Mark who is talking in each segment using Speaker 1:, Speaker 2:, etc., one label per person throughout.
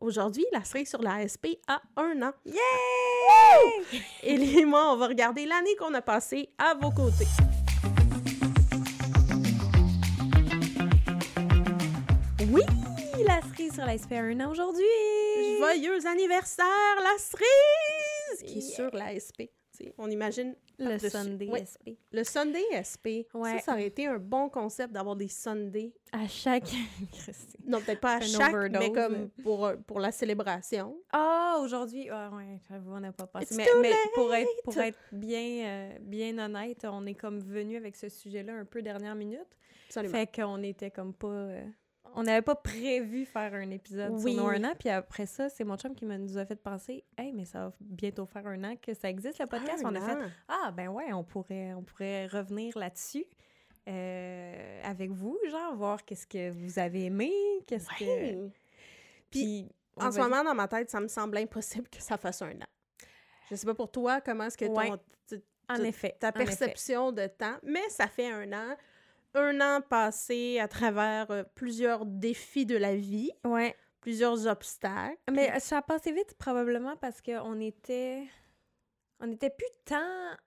Speaker 1: Aujourd'hui, la cerise sur la SP a un an.
Speaker 2: Yay!
Speaker 1: Et moi, on va regarder l'année qu'on a passée à vos côtés.
Speaker 2: Oui, la cerise sur la SP a un an aujourd'hui!
Speaker 1: Joyeux anniversaire, la cerise! Qui est sur la SP. T'sais, on imagine
Speaker 2: Le. Sunday
Speaker 1: Ouais.
Speaker 2: SP.
Speaker 1: Le Sunday SP.
Speaker 2: Ouais.
Speaker 1: Ça, ça aurait été un bon concept d'avoir des Sundays.
Speaker 2: À chaque...
Speaker 1: Non, peut-être pas à chaque,
Speaker 2: overdose.
Speaker 1: mais comme pour, euh, pour la célébration.
Speaker 2: Ah, aujourd'hui, ah ouais, j'avoue, on n'a pas.
Speaker 1: It's
Speaker 2: Mais,
Speaker 1: too
Speaker 2: mais pour, être, pour être bien, euh, bien honnête, on est comme venu avec ce sujet-là un peu dernière minute.
Speaker 1: Absolument.
Speaker 2: Fait qu'on était comme pas... euh, on n'avait pas prévu faire un épisode
Speaker 1: Oui.
Speaker 2: sur nos un an, puis après ça, c'est mon chum qui me nous a fait penser « Hey, mais ça va bientôt faire un an que ça existe, le podcast. On a fait
Speaker 1: an.
Speaker 2: « Ah, ben ouais, on pourrait, on pourrait revenir là-dessus euh, avec vous, genre, voir qu'est-ce que vous avez aimé, qu'est-ce que... Puis,
Speaker 1: En ce moment, dans ma tête, ça me semble impossible que ça fasse un an. Je sais pas pour toi, comment est-ce que ton,
Speaker 2: Ouais.
Speaker 1: t-
Speaker 2: En effet.
Speaker 1: ta
Speaker 2: en effet.
Speaker 1: perception de temps, mais ça fait un an. Un an passé à travers euh, plusieurs défis de la vie,
Speaker 2: Ouais.
Speaker 1: plusieurs obstacles.
Speaker 2: Mais euh, ça a passé vite probablement parce qu'on était. On n'était plus tant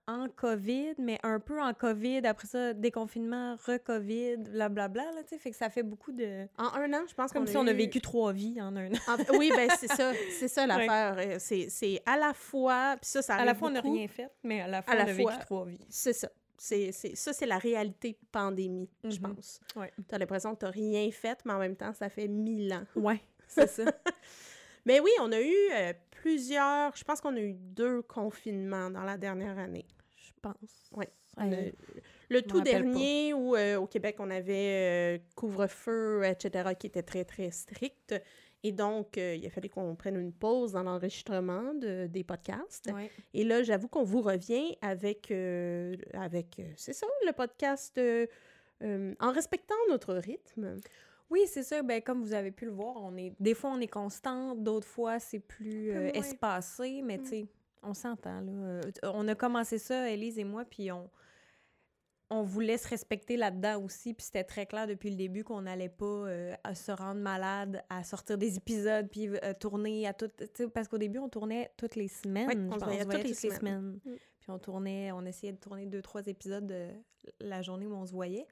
Speaker 2: en COVID, mais un peu en COVID. Après ça, déconfinement, re-COVID, blablabla, là. Fait que ça fait beaucoup de...
Speaker 1: En un an, je pense
Speaker 2: Comme si on a
Speaker 1: eu-
Speaker 2: vécu trois vies en un an.
Speaker 1: En- oui, ben c'est ça, c'est ça l'affaire. Euh, C'est, c'est à la fois, puis ça, ça
Speaker 2: À la fois, on n'a rien fait, mais à la fois,
Speaker 1: À la
Speaker 2: on a
Speaker 1: fois.
Speaker 2: vécu trois vies.
Speaker 1: C'est ça. C'est, c'est, ça, c'est la réalité pandémie, je
Speaker 2: Mhm.
Speaker 1: pense.
Speaker 2: Ouais.
Speaker 1: T'as l'impression que t'as rien fait, mais en même temps, ça fait mille ans.
Speaker 2: Ouais, c'est ça.
Speaker 1: Mais oui, on a eu euh, plusieurs, je pense qu'on a eu deux confinements dans la dernière année.
Speaker 2: Je pense.
Speaker 1: Ouais.
Speaker 2: Euh,
Speaker 1: Le, le tout
Speaker 2: pas.
Speaker 1: dernier où euh, au Québec, on avait euh, couvre-feu, etc., qui était très, très strict. Et donc, euh, il a fallu qu'on prenne une pause dans l'enregistrement de, des podcasts.
Speaker 2: ouais.
Speaker 1: Et là, j'avoue qu'on vous revient avec, euh, avec euh, c'est ça, le podcast euh, en respectant notre rythme.
Speaker 2: Oui, c'est ça. Ben, comme vous avez pu le voir, on est des fois on est constant, d'autres fois c'est plus espacé, mais
Speaker 1: Mm.
Speaker 2: tu sais, on s'entend là. On a commencé ça, Elise et moi, puis on on voulait se respecter là-dedans aussi, puis c'était très clair depuis le début qu'on n'allait pas euh, à se rendre malade, à sortir des épisodes, puis euh, tourner à sais, parce qu'au début on tournait toutes les semaines,
Speaker 1: Ouais, on se voyait toutes les
Speaker 2: toutes les
Speaker 1: semaines.
Speaker 2: semaines.
Speaker 1: Mm.
Speaker 2: Puis on tournait, on essayait de tourner deux, trois épisodes euh, la journée où on se voyait.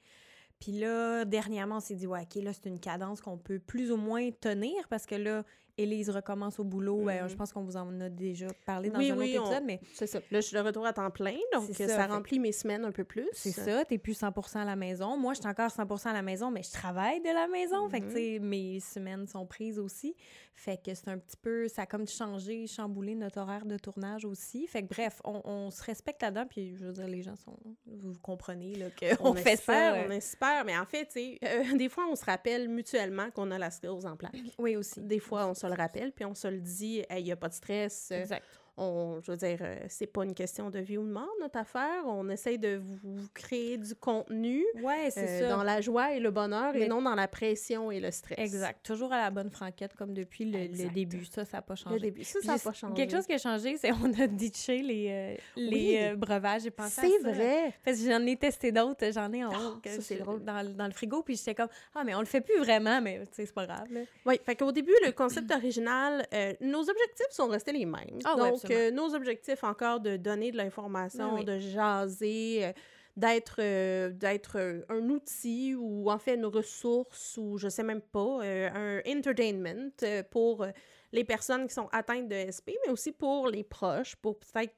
Speaker 2: Puis là, dernièrement, on s'est dit, ouais, OK, là, c'est une cadence qu'on peut plus ou moins tenir parce que là, Élise recommence au boulot. Ben,
Speaker 1: Mhm.
Speaker 2: je pense qu'on vous en a déjà parlé dans
Speaker 1: Oui,
Speaker 2: un
Speaker 1: oui,
Speaker 2: autre
Speaker 1: on-
Speaker 2: épisode, mais
Speaker 1: C'est ça. Là, je suis de retour à temps plein, donc
Speaker 2: ça, fait-
Speaker 1: remplit mes semaines un peu plus.
Speaker 2: c'est ça, t'es plus 100% à la maison. Moi, je suis encore 100% à la maison, mais je travaille de la maison. Fait que,
Speaker 1: Mhm.
Speaker 2: tu sais, mes semaines sont prises aussi. Fait que c'est un petit peu, ça a comme changé, chamboulé notre horaire de tournage aussi. Fait que, bref, on, on se respecte là-dedans. Puis, je veux dire, les gens sont, vous comprenez, là, qu'on
Speaker 1: On,
Speaker 2: fait
Speaker 1: espère,
Speaker 2: ça.
Speaker 1: on
Speaker 2: euh,
Speaker 1: espère. Mais en fait, tu sais, euh, des fois, on se rappelle mutuellement qu'on a la sclérose en plaques.
Speaker 2: Oui, aussi.
Speaker 1: Des fois, on se le rappelle, puis on se le dit, il n'y a pas de stress.
Speaker 2: Exact.
Speaker 1: On, je veux dire, euh, c'est pas une question de vie ou de mort, notre affaire. On essaye de vous, créer du contenu
Speaker 2: Ouais, c'est
Speaker 1: euh,
Speaker 2: ça.
Speaker 1: dans la joie et le bonheur et non dans la pression et le stress.
Speaker 2: Exact. Toujours à la bonne franquette, comme depuis le, début. Ça, ça n'a pas changé.
Speaker 1: Le début, ça, ça n'a pas changé.
Speaker 2: Quelque chose qui a changé, c'est qu'on a ditché les, euh, les
Speaker 1: Oui.
Speaker 2: euh, breuvages. J'ai pensé
Speaker 1: C'est vrai.
Speaker 2: Parce que j'en ai testé d'autres, j'en ai en
Speaker 1: Ah,
Speaker 2: haut.
Speaker 1: c'est drôle.
Speaker 2: Dans, dans le frigo, puis j'étais comme, ah, mais on le fait plus vraiment, mais c'est pas grave. là.
Speaker 1: Oui, fait qu'au début, le concept original, nos objectifs sont restés les mêmes.
Speaker 2: Ah ouais,
Speaker 1: Donc. Euh, nos objectifs encore de donner de l'information,
Speaker 2: Ben oui.
Speaker 1: de jaser, euh, d'être euh, d'être euh, un outil ou en fait une ressource ou je sais même pas, euh, un entertainment pour les personnes qui sont atteintes de SP, mais aussi pour les proches, pour peut-être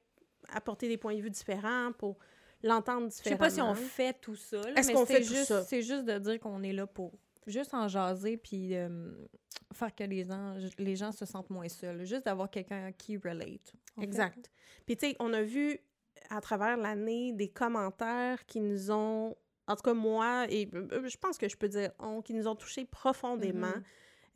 Speaker 1: apporter des points de vue différents, pour l'entendre
Speaker 2: Je sais
Speaker 1: différemment.
Speaker 2: pas si on fait tout ça, là,
Speaker 1: Est-ce
Speaker 2: mais
Speaker 1: qu'on
Speaker 2: c'est
Speaker 1: fait tout
Speaker 2: juste,
Speaker 1: ça?
Speaker 2: C'est juste de dire qu'on est là pour juste en jaser, puis euh, faire que les gens, les gens se sentent moins seuls. Juste d'avoir quelqu'un qui relate. fait.
Speaker 1: Exact. Puis, tu sais, on a vu à travers l'année des commentaires qui nous ont, en tout cas moi, et euh, je pense que je peux dire on, qui nous ont touchés profondément.
Speaker 2: Mhm.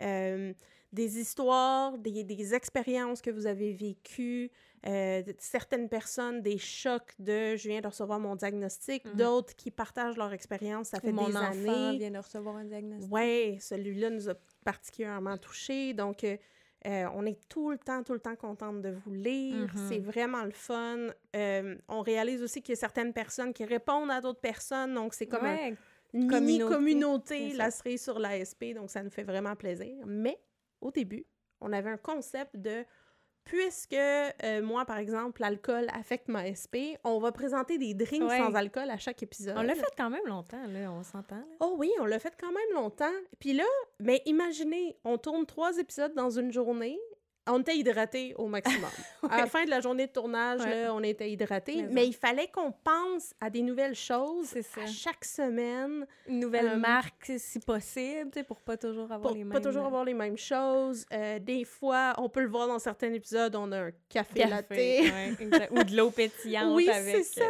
Speaker 1: Euh, des histoires, des, des expériences que vous avez vécues, euh, certaines personnes, des chocs de je viens de recevoir mon diagnostic,
Speaker 2: Mhm.
Speaker 1: d'autres qui partagent leur expérience, ça fait
Speaker 2: Mon
Speaker 1: des
Speaker 2: enfant
Speaker 1: années.
Speaker 2: vient de recevoir un diagnostic.
Speaker 1: Oui, celui-là nous a particulièrement touchés. Donc, euh, euh, on est tout le temps, tout le temps contente de vous lire.
Speaker 2: Mhm.
Speaker 1: C'est vraiment le fun. On réalise aussi qu'il y a certaines personnes qui répondent à d'autres personnes. Donc, c'est comme un- une
Speaker 2: communauté,
Speaker 1: mini-communauté,
Speaker 2: c'est
Speaker 1: la cerise sur l'ASP. Donc, ça nous fait vraiment plaisir. Mais, au début, on avait un concept de puisque euh, moi, par exemple, l'alcool affecte ma SP, on va présenter des drinks
Speaker 2: Ouais.
Speaker 1: sans alcool à chaque épisode.
Speaker 2: On l'a fait quand même longtemps, là, on s'entend. là.
Speaker 1: Oh oui, on l'a fait quand même longtemps. Puis là, mais imaginez, on tourne trois épisodes dans une journée. On était hydratés au maximum. À la fin de la journée de tournage,
Speaker 2: Ouais.
Speaker 1: là, on était hydratés.
Speaker 2: Mais
Speaker 1: il fallait qu'on pense à des nouvelles choses à chaque semaine
Speaker 2: Une nouvelle
Speaker 1: Euh,
Speaker 2: marque, si possible, pour pas toujours avoir
Speaker 1: pour
Speaker 2: les mêmes...
Speaker 1: pas toujours avoir les mêmes choses. Euh, des fois, on peut le voir dans certains épisodes, on a un café,
Speaker 2: Café,
Speaker 1: latte.
Speaker 2: ouais. Ou de l'eau pétillante
Speaker 1: Oui,
Speaker 2: avec...
Speaker 1: c'est ça.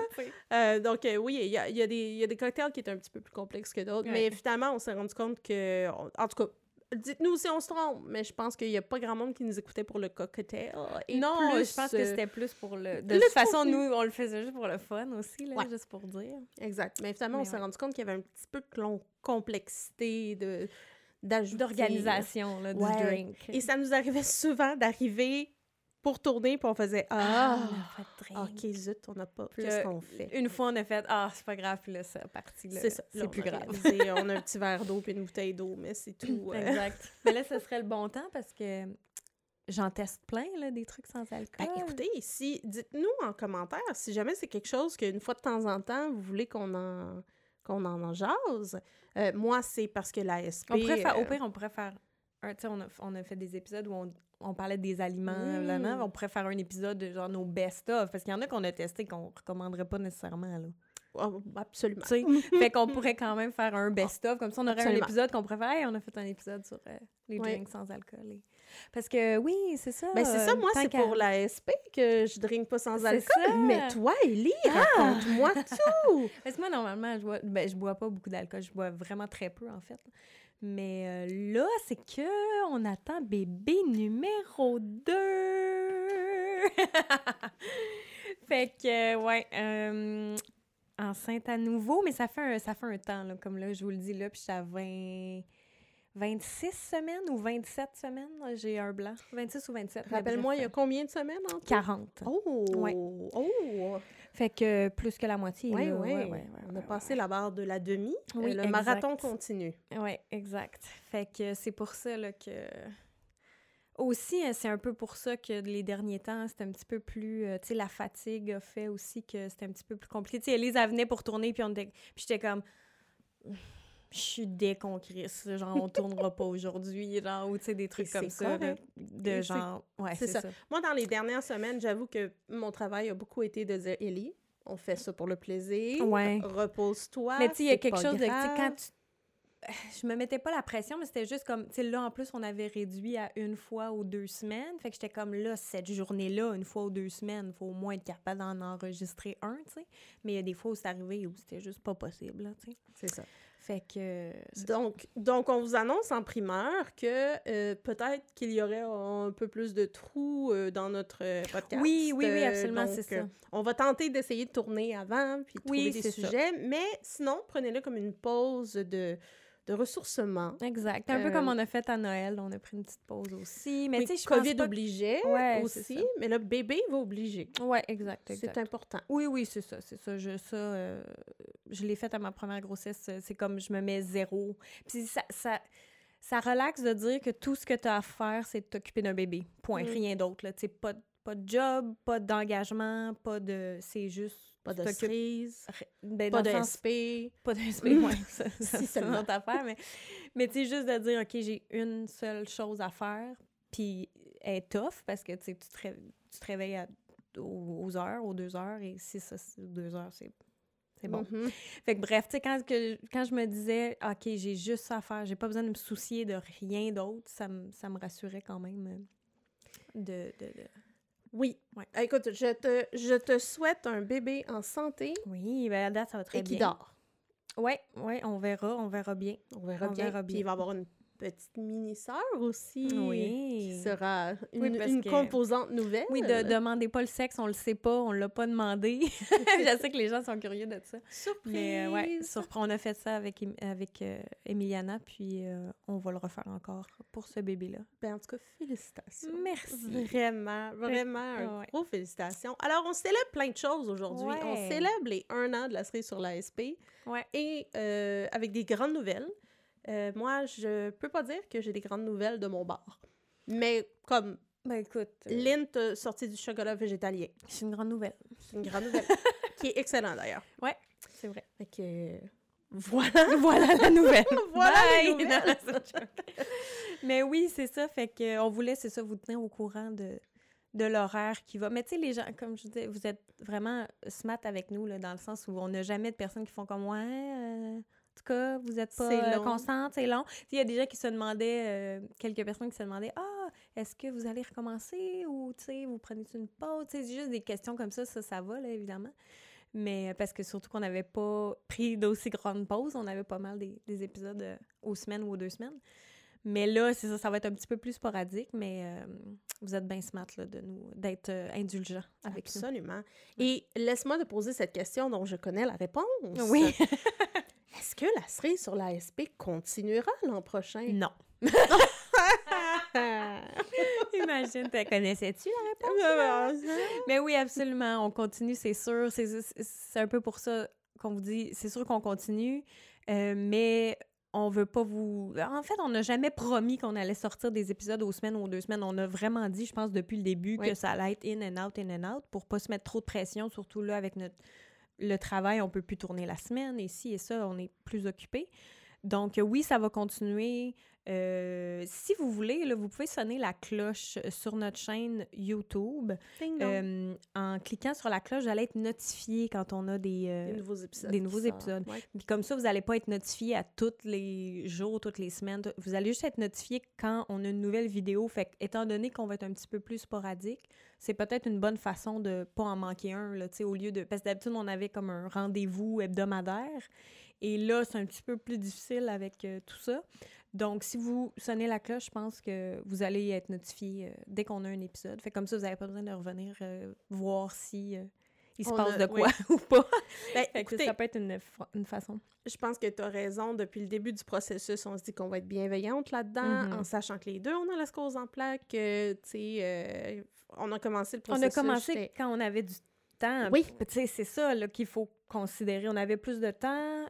Speaker 2: euh,
Speaker 1: donc, oui, il y a, il y a des il y a des cocktails qui étaient un petit peu plus complexes que d'autres. Mais finalement, on s'est rendu compte que. En tout cas, dites-nous si on se trompe, mais je pense qu'il n'y a pas grand monde qui nous écoutait pour le cocktail. Et
Speaker 2: non,
Speaker 1: plus,
Speaker 2: je pense que
Speaker 1: euh,
Speaker 2: c'était plus pour le... De
Speaker 1: le
Speaker 2: toute façon, nous, on le faisait juste pour le fun aussi, là,
Speaker 1: Ouais.
Speaker 2: juste pour dire.
Speaker 1: Exact. Mais finalement,
Speaker 2: Mais
Speaker 1: on s'est
Speaker 2: ouais.
Speaker 1: rendu compte qu'il y avait un petit peu de complexité, de
Speaker 2: D'organisation, là, du
Speaker 1: Ouais.
Speaker 2: drink.
Speaker 1: Et ça nous arrivait souvent d'arriver pour tourner, puis on faisait Ah,
Speaker 2: on a fait
Speaker 1: ok, zut, on n'a pas. Qu'est-ce qu'on fait?
Speaker 2: Une fois, on a fait « Ah, c'est pas grave, puis là, c'est parti.
Speaker 1: C'est ça.
Speaker 2: C'est plus grave.
Speaker 1: réalisé, on a un petit verre d'eau puis une bouteille d'eau, mais c'est tout. euh.
Speaker 2: Exact. Mais là, ce serait le bon temps parce que j'en teste plein, là, des trucs sans alcool.
Speaker 1: Ben, écoutez, si, dites-nous en commentaire si jamais c'est quelque chose qu'une fois de temps en temps, vous voulez qu'on en, qu'on en, en jase. Euh, moi, c'est parce que la SP...
Speaker 2: On pourrait faire, au
Speaker 1: euh,
Speaker 2: pire, on pourrait faire. un- Tu sais, on a, on a fait des épisodes où on, on parlait des aliments.
Speaker 1: Mm.
Speaker 2: là, on pourrait faire un épisode de genre nos best-of. Parce qu'il y en a qu'on a testé qu'on recommanderait pas nécessairement. Là.
Speaker 1: oh, absolument.
Speaker 2: Fait qu'on pourrait quand même faire un best-of. Comme ça, on aurait
Speaker 1: Absolument.
Speaker 2: un épisode qu'on pourrait faire. Hey, on a fait un épisode sur euh, les drinks sans alcool. et- Parce que oui, c'est ça.
Speaker 1: Ben, c'est ça, moi, c'est pour la SP que je drink pas sans alcool.
Speaker 2: ça. Ah!
Speaker 1: Mais toi, Ellie, raconte-moi tout!
Speaker 2: Parce que moi, normalement, je bois, ben, je bois pas beaucoup d'alcool. Je bois vraiment très peu, en fait. Mais euh, là, c'est que on attend bébé numéro 2. fait que, euh, ouais, euh, enceinte à nouveau, mais ça fait un, ça fait un temps, là, comme là, je vous le dis, là, puis à 20... 26 semaines ou 27 semaines, j'ai un blanc. 26 ou 27. mais
Speaker 1: Rappelle-moi, il y a combien de semaines en
Speaker 2: euh,
Speaker 1: tout?
Speaker 2: 40.
Speaker 1: Oh!
Speaker 2: Ouais.
Speaker 1: Oh!
Speaker 2: Fait que plus que la moitié.
Speaker 1: Oui, oui.
Speaker 2: ouais, ouais,
Speaker 1: On a passé la barre de la demi.
Speaker 2: Oui,
Speaker 1: Euh, le
Speaker 2: exact.
Speaker 1: marathon continue.
Speaker 2: Oui, exact. Fait que c'est pour ça là, que. Aussi, hein, c'est un peu pour ça que les derniers temps, c'était un petit peu plus. euh, tu sais, la fatigue a fait aussi que c'était un petit peu plus compliqué. Tu sais, Elise, venait pour tourner, puis on était- puis j'étais comme. Je suis déconcrisse. Genre, on tournera pas aujourd'hui. Genre, ou tu sais, des trucs comme ça.
Speaker 1: correct.
Speaker 2: de genre. Ouais,
Speaker 1: c'est ça.
Speaker 2: ça.
Speaker 1: Moi, dans les dernières semaines, j'avoue que mon travail a beaucoup été de dire Ellie, on fait ça pour le plaisir.
Speaker 2: Ouais.
Speaker 1: Repose-toi.
Speaker 2: Mais tu sais, il y a quelque chose de. Quand tu. Je me mettais pas la pression, mais c'était juste comme. Tu sais, là, en plus, on avait réduit à une fois ou deux semaines. Fait que j'étais comme là, cette journée-là, une fois ou deux semaines, il faut au moins être capable d'en enregistrer un, tu sais. Mais il y a des fois où c'est arrivé où c'était juste pas possible, tu sais.
Speaker 1: C'est ça.
Speaker 2: Fait que. c'est-
Speaker 1: Donc, donc, on vous annonce en primeur que euh, peut-être qu'il y aurait un peu plus de trous euh, dans notre euh, podcast.
Speaker 2: Oui, oui, oui,
Speaker 1: Euh,
Speaker 2: absolument, c'est ça.
Speaker 1: euh, on va tenter d'essayer de tourner avant, puis de
Speaker 2: Oui,
Speaker 1: trouver des
Speaker 2: ça.
Speaker 1: sujets. Mais sinon, prenez-le comme une pause de, de ressourcement.
Speaker 2: Exact. Un peu
Speaker 1: Euh,
Speaker 2: comme on a fait à Noël, on a pris une petite pause aussi. Mais
Speaker 1: Oui,
Speaker 2: tu sais, je pense
Speaker 1: COVID
Speaker 2: pas...
Speaker 1: obligeait
Speaker 2: Ouais,
Speaker 1: aussi, mais là, bébé va obliger.
Speaker 2: Ouais, exact.
Speaker 1: C'est important.
Speaker 2: Oui, oui, c'est ça, c'est ça. Je, ça, euh, je l'ai fait à ma première grossesse. euh, C'est comme je me mets zéro. Puis ça, ça, ça relaxe de dire que tout ce que tu as à faire, c'est de t'occuper d'un bébé. Point.
Speaker 1: Mm.
Speaker 2: Rien d'autre. là. Tu sais, Pas, pas de job, pas d'engagement, pas de. C'est juste.
Speaker 1: Pas de cerise,
Speaker 2: Ben,
Speaker 1: pas de
Speaker 2: sens-
Speaker 1: SP.
Speaker 2: Pas de SP, ouais, ça, ça,
Speaker 1: Si
Speaker 2: c'est une autre affaire. Mais, mais tu sais, juste de dire, OK, j'ai une seule chose à faire, puis elle est tough parce que tu te ré- tu te réveilles à- aux, heures, aux deux heures, et si ça, c'est deux heures, c'est c'est bon.
Speaker 1: Mhm.
Speaker 2: Fait que bref, tu sais, quand, que- quand je me disais, OK, j'ai juste ça à faire, j'ai pas besoin de me soucier de rien d'autre, ça, me- ça me rassurait quand même euh, de... de, de-
Speaker 1: Oui.
Speaker 2: Ouais.
Speaker 1: Écoute, je te, je te souhaite un bébé en santé
Speaker 2: Oui, ben à date, ça va très
Speaker 1: et qui
Speaker 2: bien.
Speaker 1: dort.
Speaker 2: Ouais, ouais, on verra, on verra bien.
Speaker 1: On verra
Speaker 2: On
Speaker 1: bien.
Speaker 2: verra
Speaker 1: Puis
Speaker 2: bien.
Speaker 1: il va avoir une petite mini-sœur aussi
Speaker 2: Oui.
Speaker 1: qui sera une,
Speaker 2: Oui, parce
Speaker 1: une
Speaker 2: que-
Speaker 1: composante nouvelle.
Speaker 2: Oui, de, demandez pas le sexe, on le sait pas, on l'a pas demandé. je sais que les gens sont curieux de ça.
Speaker 1: Surprise!
Speaker 2: Mais euh, ouais, on a fait ça avec, avec euh, Emiliana, puis euh, on va le refaire encore pour ce bébé-là.
Speaker 1: Ben, en tout cas, félicitations.
Speaker 2: Merci.
Speaker 1: Vraiment, vraiment, un
Speaker 2: Ouais.
Speaker 1: gros félicitations. Alors, on célèbre plein de choses aujourd'hui. On célèbre les un an de la série sur l'ASP
Speaker 2: Ouais.
Speaker 1: et avec des grandes nouvelles. Euh, moi, je peux pas dire que j'ai des grandes nouvelles de mon bar. Mais comme
Speaker 2: Ben écoute, euh,
Speaker 1: Lint a sorti du chocolat végétalien.
Speaker 2: c'est une grande nouvelle.
Speaker 1: C'est une grande nouvelle. qui est excellent d'ailleurs.
Speaker 2: C'est vrai.
Speaker 1: Fait que euh, voilà.
Speaker 2: voilà la nouvelle.
Speaker 1: Voilà
Speaker 2: joke. Mais oui, c'est ça. Fait que on voulait, c'est ça, vous tenir au courant de, de l'horaire qui va. Mais tu sais, les gens, comme je disais, vous êtes vraiment smart avec nous, là, dans le sens où on n'a jamais de personnes qui font comme Ouais, euh, tout cas, vous n'êtes pas
Speaker 1: C'est
Speaker 2: euh, constante, c'est long. Il y a des gens qui se demandaient, euh, quelques personnes qui se demandaient Ah, est-ce que vous allez recommencer ou tu sais, vous prenez une pause? C'est juste des questions comme ça, ça, ça va, là, évidemment. Mais euh, parce que surtout qu'on n'avait pas pris d'aussi grandes pauses, on avait pas mal des, des épisodes euh, aux semaines ou aux deux semaines. Mais là, c'est ça, ça va être un petit peu plus sporadique, mais euh, vous êtes bien smart là, de nous d'être euh, indulgents avec nous.
Speaker 1: Absolument. Et laisse-moi te poser cette question dont je connais la réponse.
Speaker 2: Oui.
Speaker 1: Est-ce que la série sur l'ASP continuera l'an prochain?
Speaker 2: Non. Imagine, te connaissais-tu la réponse? Mais oui, absolument. On continue, c'est sûr. C'est- un peu pour ça qu'on vous dit, c'est sûr qu'on continue, euh, mais on veut pas vous... En fait, on n'a jamais promis qu'on allait sortir des épisodes aux semaines ou aux deux semaines. On a vraiment dit, je pense, depuis le début,
Speaker 1: Oui.
Speaker 2: que ça allait être in and out, in and out, pour pas se mettre trop de pression, surtout là, avec notre le travail, on peut plus tourner la semaine, et ci et ça, on est plus occupé. Donc, oui, ça va continuer. Euh, si vous voulez, là, vous pouvez sonner la cloche sur notre chaîne YouTube. Euh, en cliquant sur la cloche, vous allez être notifié quand on a des... euh,
Speaker 1: des nouveaux épisodes.
Speaker 2: des
Speaker 1: qui
Speaker 2: nouveaux
Speaker 1: sortent.
Speaker 2: épisodes.
Speaker 1: Ouais.
Speaker 2: puis comme ça, vous n'allez pas être notifié à tous les jours, toutes les semaines. Vous allez juste être notifié quand on a une nouvelle vidéo. Fait étant donné qu'on va être un petit peu plus sporadique, c'est peut-être une bonne façon de pas en manquer un, là, au lieu de... Parce que d'habitude, on avait comme un rendez-vous hebdomadaire. Et là, c'est un petit peu plus difficile avec euh, tout ça. Donc, si vous sonnez la cloche, je pense que vous allez être notifié euh, dès qu'on a un épisode. Fait comme ça, vous n'avez pas besoin de revenir euh, voir si euh, il se
Speaker 1: On
Speaker 2: passe
Speaker 1: a-
Speaker 2: de
Speaker 1: oui.
Speaker 2: quoi ou pas.
Speaker 1: Ben,
Speaker 2: Fait que
Speaker 1: écoutez,
Speaker 2: ça peut être une, fa- une façon.
Speaker 1: je pense que tu as raison. Depuis le début du processus, on se dit qu'on va être bienveillante là-dedans,
Speaker 2: Mhm.
Speaker 1: en sachant que les deux, on a la sclérose en plaques. que, tu sais, on a commencé le
Speaker 2: On
Speaker 1: processus.
Speaker 2: a commencé quand on avait du temps.
Speaker 1: Oui.
Speaker 2: Tu sais, c'est ça qu'il faut considérer. On avait plus de temps.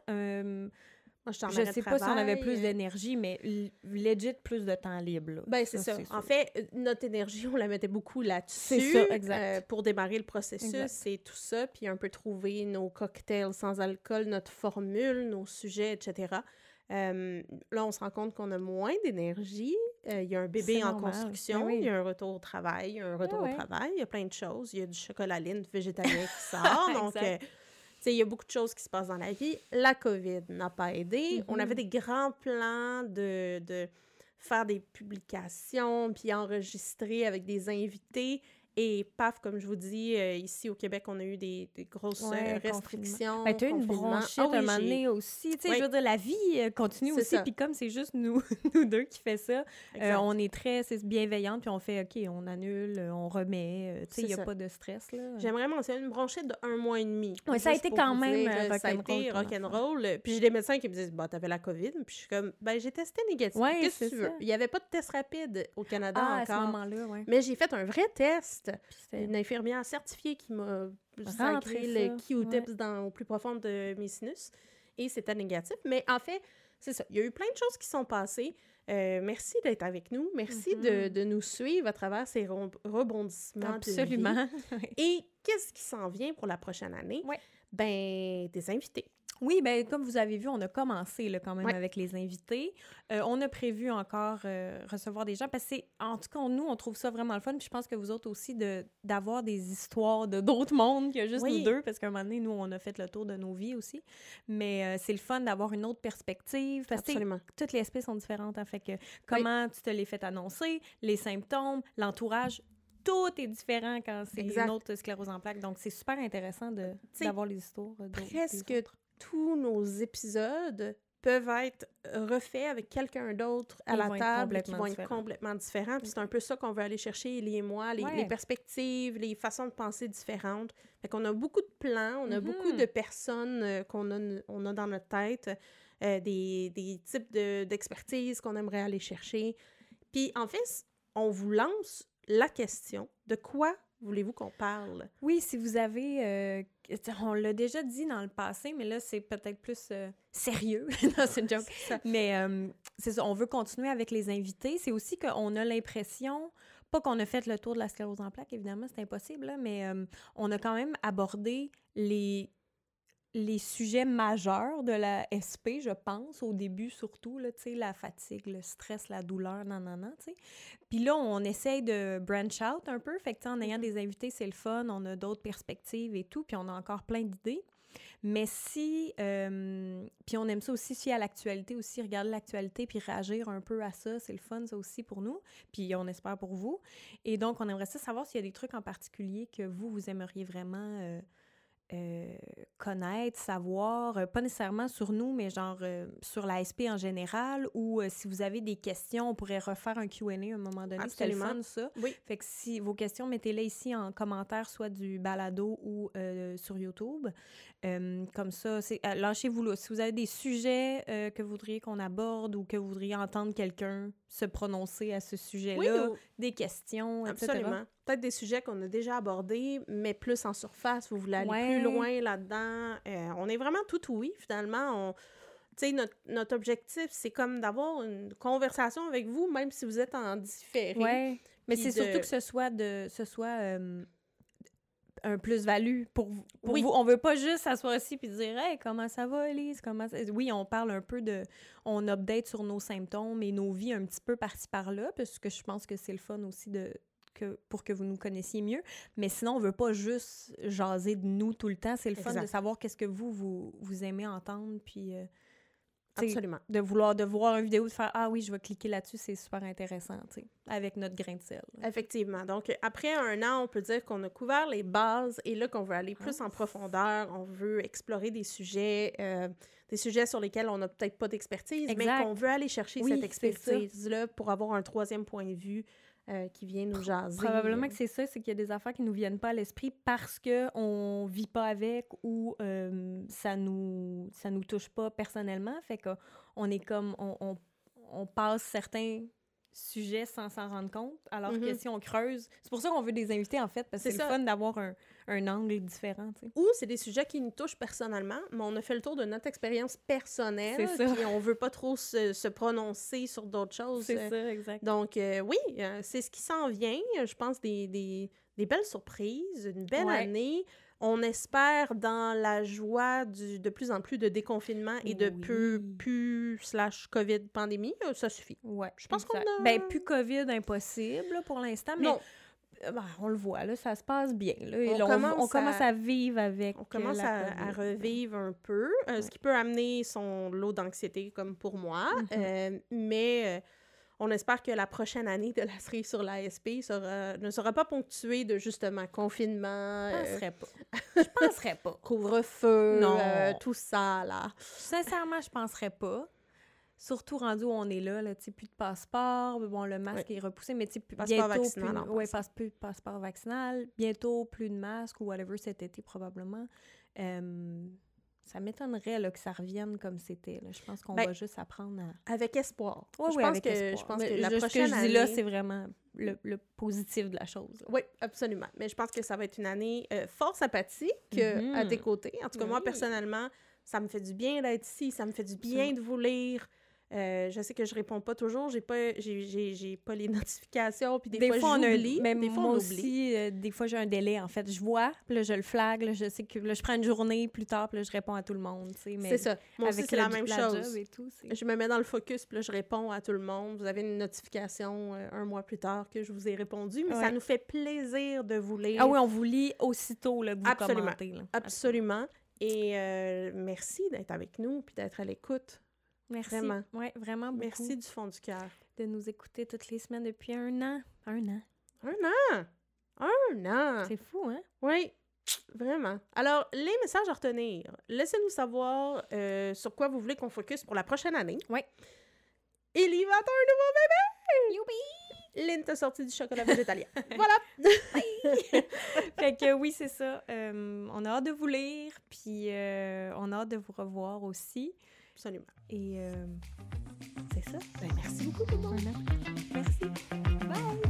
Speaker 1: Moi,
Speaker 2: je
Speaker 1: de
Speaker 2: sais pas si on avait plus
Speaker 1: euh,
Speaker 2: d'énergie, mais legit plus de temps libre. là.
Speaker 1: Ben, c'est ça. En fait, euh, notre énergie, on la mettait beaucoup là-dessus.
Speaker 2: C'est ça, exact.
Speaker 1: euh, pour démarrer le processus, c'est tout ça. Puis un peu trouver nos cocktails sans alcool, notre formule, nos sujets, etc. Euh, là, on se rend compte qu'on a moins d'énergie. Euh, Il y a un bébé en
Speaker 2: normal.
Speaker 1: construction,
Speaker 2: Ben oui.
Speaker 1: il y a un retour au travail, il y a un retour
Speaker 2: ouais.
Speaker 1: au travail, il y a plein de choses. Il y a du chocolat végétalien qui sort. donc, Il y a beaucoup de choses qui se passent dans la vie. La COVID n'a pas aidé. On
Speaker 2: Mhm.
Speaker 1: avait des grands plans de, de faire des publications, puis enregistrer avec des invités. Et paf, comme je vous dis, euh, ici au Québec, on a eu des, des grosses euh,
Speaker 2: Ouais,
Speaker 1: restrictions.
Speaker 2: Ben, t'as eu une
Speaker 1: confinement.
Speaker 2: bronchite
Speaker 1: Ah oui,
Speaker 2: un moment donné aussi. Tu sais,
Speaker 1: Oui.
Speaker 2: je veux dire, la vie euh, continue aussi. Puis comme c'est juste nous, nous deux qui fait ça, euh, on est très c'est bienveillante. Puis on fait, OK, on annule, on remet. tu sais, il n'y a
Speaker 1: ça.
Speaker 2: pas de stress. là.
Speaker 1: J'aimerais mentionner une bronchite de un mois et demi.
Speaker 2: Ouais, ça a été quand même,
Speaker 1: dire, Ça a été rock'n'roll. Puis j'ai des médecins qui me disent, bah, t'avais la COVID. Puis je suis comme, ben, j'ai testé négatif.
Speaker 2: Ouais,
Speaker 1: Qu'est-ce que tu veux? Il n'y avait pas de test rapide au Canada
Speaker 2: Ah, à ce
Speaker 1: encore.
Speaker 2: moment-là, oui.
Speaker 1: Mais j'ai fait un vrai test.
Speaker 2: C'était-
Speaker 1: Une infirmière certifiée qui m'a
Speaker 2: Rentré
Speaker 1: le Q-tips au plus profond de mes sinus. Et c'était négatif. Mais en fait, c'est ça. Il y a eu plein de choses qui sont passées. Euh, merci d'être avec nous. Merci de,
Speaker 2: Mhm.
Speaker 1: de nous suivre à travers ces rebondissements. de vie.
Speaker 2: Absolument.
Speaker 1: Et qu'est-ce qui s'en vient pour la prochaine année?
Speaker 2: Ouais.
Speaker 1: Ben, des invités.
Speaker 2: Oui, ben comme vous avez vu, on a commencé là, quand même
Speaker 1: Ouais.
Speaker 2: avec les invités. Euh, on a prévu encore euh, recevoir des gens parce que, en tout cas, nous, on trouve ça vraiment le fun. Puis je pense que vous autres aussi, de d'avoir des histoires de d'autres mondes que juste
Speaker 1: Oui.
Speaker 2: nous deux, parce qu'à un moment donné, nous, on a fait le tour de nos vies aussi. Mais euh, c'est le fun d'avoir une autre perspective parce que toutes les espèces sont différentes. Hein, fait que comment tu te les fait annoncer, les symptômes, l'entourage, tout est différent quand c'est une autre sclérose en plaques. Donc, c'est super intéressant d'avoir les histoires.
Speaker 1: Presque. Tous nos épisodes peuvent être refaits avec quelqu'un d'autre à
Speaker 2: Ils
Speaker 1: la table qui vont être complètement différents. Puis c'est un peu ça qu'on veut aller chercher, Ellie et moi, les,
Speaker 2: Ouais.
Speaker 1: les perspectives, les façons de penser différentes. Fait qu'on a beaucoup de plans, on a beaucoup
Speaker 2: Mhm.
Speaker 1: de personnes euh, qu'on a, on a dans notre tête, euh, des, des types de- d'expertise qu'on aimerait aller chercher. Puis en fait, on vous lance la question de quoi voulez-vous qu'on parle?
Speaker 2: Oui, si vous avez... euh, on l'a déjà dit dans le passé, mais là, c'est peut-être plus euh, sérieux. non, c'est une joke. Mais euh, c'est ça, on veut continuer avec les invités. C'est aussi qu'on a l'impression, pas qu'on a fait le tour de la sclérose en plaques, évidemment, c'est impossible, là, mais euh, on a quand même abordé les les sujets majeurs de la SP, je pense, au début surtout, là, la fatigue, le stress, la douleur, non, tu sais. Puis là, on essaye de branch out un peu, fait que, en ayant des invités, c'est le fun, on a d'autres perspectives et tout, puis on a encore plein d'idées. Mais si, euh, puis on aime ça aussi, si à l'actualité aussi, regarder l'actualité puis réagir un peu à ça, c'est le fun ça aussi pour nous, puis on espère pour vous. Et donc, on aimerait ça savoir s'il y a des trucs en particulier que vous, vous aimeriez vraiment... Euh, euh, connaître, savoir, euh, pas nécessairement sur nous, mais genre euh, sur la SP en général, ou si vous avez des questions, on pourrait refaire un Q&A à un moment donné. C'était le fun, ça.
Speaker 1: Oui.
Speaker 2: Fait que si vos questions, mettez-les ici en commentaire, soit du balado ou sur YouTube. comme ça, c'est lâchez-vous là. Si vous avez des sujets que vous voudriez qu'on aborde ou que vous voudriez entendre quelqu'un se prononcer à ce sujet-là, des questions,
Speaker 1: Absolument peut-être des sujets qu'on a déjà abordés, mais plus en surface. Vous voulez aller plus loin là-dedans. Euh, on est vraiment tout oui, finalement. On, notre, notre objectif, c'est comme d'avoir une conversation avec vous, même si vous êtes en différé.
Speaker 2: Ouais. Mais c'est surtout que ce soit de ce soit euh, un plus-value pour, pour oui. vous. On veut pas juste s'asseoir ici puis dire Hey, comment ça va, Elise? Comment Oui, on parle un peu de. On update sur nos symptômes et nos vies un petit peu par-ci par-là, parce que je pense que c'est le fun aussi de, pour que vous nous connaissiez mieux. Mais sinon, on veut pas juste jaser de nous tout le temps. C'est le fun de savoir qu'est-ce que vous, vous, vous aimez entendre, puis... Euh,
Speaker 1: Absolument.
Speaker 2: De vouloir de voir une vidéo, de faire Ah oui, je vais cliquer là-dessus, c'est super intéressant, avec notre grain de sel.
Speaker 1: Effectivement. Donc, après un an, on peut dire qu'on a couvert les bases et là, qu'on veut aller plus en profondeur, on veut explorer des sujets, euh, des sujets sur lesquels on n'a peut-être pas d'expertise, mais qu'on veut aller chercher cette expertise-là pour avoir un troisième point de vue euh, qui vient nous jaser.
Speaker 2: Probablement que c'est ça, c'est qu'il y a des affaires qui nous viennent pas à l'esprit parce que on vit pas avec ou euh, ça nous ça nous touche pas personnellement. Fait qu'on est comme on, on, on passe certains sujet sans s'en rendre compte. Alors que mm-hmm. si on creuse, c'est pour ça qu'on veut des invités en fait, parce que c'est le fun d'avoir un, un, angle différent.
Speaker 1: Ou c'est des sujets qui nous touchent personnellement, mais on a fait le tour de notre expérience personnelle, et on veut pas trop se, se prononcer sur d'autres choses.
Speaker 2: C'est euh. ça, exact.
Speaker 1: Donc euh, oui, euh, c'est ce qui s'en vient. Je pense des, des, des, belles surprises, une belle année. On espère dans la joie du, de plus en plus de déconfinement et de plus, plus slash COVID pandémie, euh, ça suffit.
Speaker 2: Ouais. Je pense qu'on a... Ben, plus COVID impossible pour l'instant, mais... Euh, ben, on le voit, là, ça se passe bien. Là, on, commence à... vivre avec.
Speaker 1: On commence à, revivre un peu, euh, ce qui peut amener son lot d'anxiété, comme pour moi. Mm-hmm. mais on espère que la prochaine année de la série sur l'ASP ne sera pas ponctuée de justement confinement.
Speaker 2: Je penserais pas. Je penserais pas.
Speaker 1: Couvre-feu, euh, tout ça, là.
Speaker 2: Sincèrement, je penserais pas. Surtout rendu où on est là, là plus de passeport, bon, le masque est repoussé, mais tu
Speaker 1: bientôt vaccinal,
Speaker 2: plus, ouais, plus de passeport vaccinal, bientôt plus de masque ou whatever cet été probablement. Euh, ça m'étonnerait que ça revienne comme c'était. Je pense qu'on ben, va juste apprendre à...
Speaker 1: Avec espoir.
Speaker 2: Oui, oui, avec que, espoir. Je pense que la prochaine ce que je dis là, c'est vraiment le, le, positif de la chose.
Speaker 1: Oui, absolument. Mais je pense que ça va être une année euh, fort sympathique mm à tes côtés. En tout cas, moi, personnellement, ça me fait du bien d'être ici. Ça me fait du bien de vous lire. Euh, je sais que je réponds pas toujours, j'ai pas j'ai pas les notifications puis des, fois, j'oublie,
Speaker 2: même des fois moi aussi euh, des fois j'ai un délai en fait, je vois, puis là je le flag, je sais que là, je prends une journée plus tard, puis là je réponds à tout le monde,
Speaker 1: C'est ça. Moi aussi c'est la même chose. je me mets dans le focus, puis là je réponds à tout le monde. Vous avez une notification euh, un mois plus tard que je vous ai répondu, mais ça nous fait plaisir de vous lire.
Speaker 2: Ah oui, on vous lit aussitôt là, que vous
Speaker 1: Absolument.
Speaker 2: commentez.
Speaker 1: Absolument. Et merci d'être avec nous puis d'être à l'écoute.
Speaker 2: Merci. Vraiment. Ouais, vraiment beaucoup.
Speaker 1: Merci du fond du cœur.
Speaker 2: De nous écouter toutes les semaines depuis un an. Un an.
Speaker 1: Un an! Un an!
Speaker 2: C'est fou, hein?
Speaker 1: Oui, vraiment. Alors, les messages à retenir. Laissez-nous savoir euh, sur quoi vous voulez qu'on focus pour la prochaine année.
Speaker 2: Oui.
Speaker 1: Il y va un nouveau bébé!
Speaker 2: Youpi!
Speaker 1: Lynn t'a sorti du chocolat végétalien. voilà!
Speaker 2: fait que oui, c'est ça. Euh, on a hâte de vous lire, puis euh, on a hâte de vous revoir aussi
Speaker 1: absolument.
Speaker 2: Et euh, c'est ça.
Speaker 1: Ben, merci beaucoup, tout le monde. Merci. Bye.